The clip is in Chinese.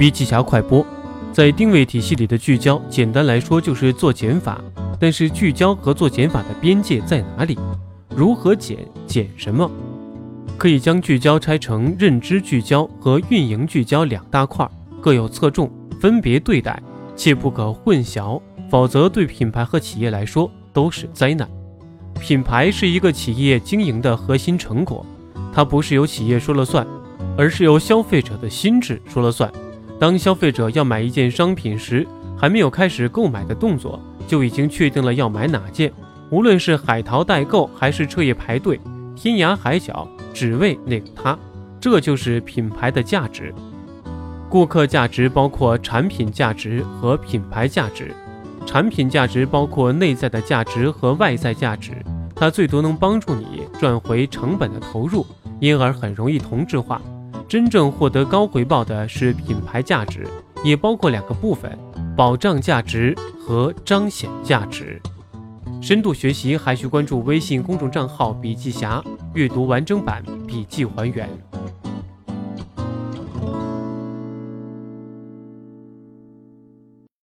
笔记侠快播，在定位体系里的聚焦，简单来说就是做减法。但是聚焦和做减法的边界在哪里？如何减？减什么？可以将聚焦拆成认知聚焦和运营聚焦两大块，各有侧重，分别对待，切不可混淆，否则对品牌和企业来说都是灾难。品牌是一个企业经营的核心成果，它不是由企业说了算，而是由消费者的心智说了算。当消费者要买一件商品时，还没有开始购买的动作，就已经确定了要买哪件。无论是海淘代购，还是彻夜排队，天涯海角只为那个他，这就是品牌的价值。顾客价值包括产品价值和品牌价值。产品价值包括内在的价值和外在价值，它最多能帮助你赚回成本的投入，因而很容易同质化。真正获得高回报的是品牌价值，也包括两个部分：保障价值和彰显价值。深度学习还需关注微信公众账号“笔记侠”，阅读完整版笔记还原。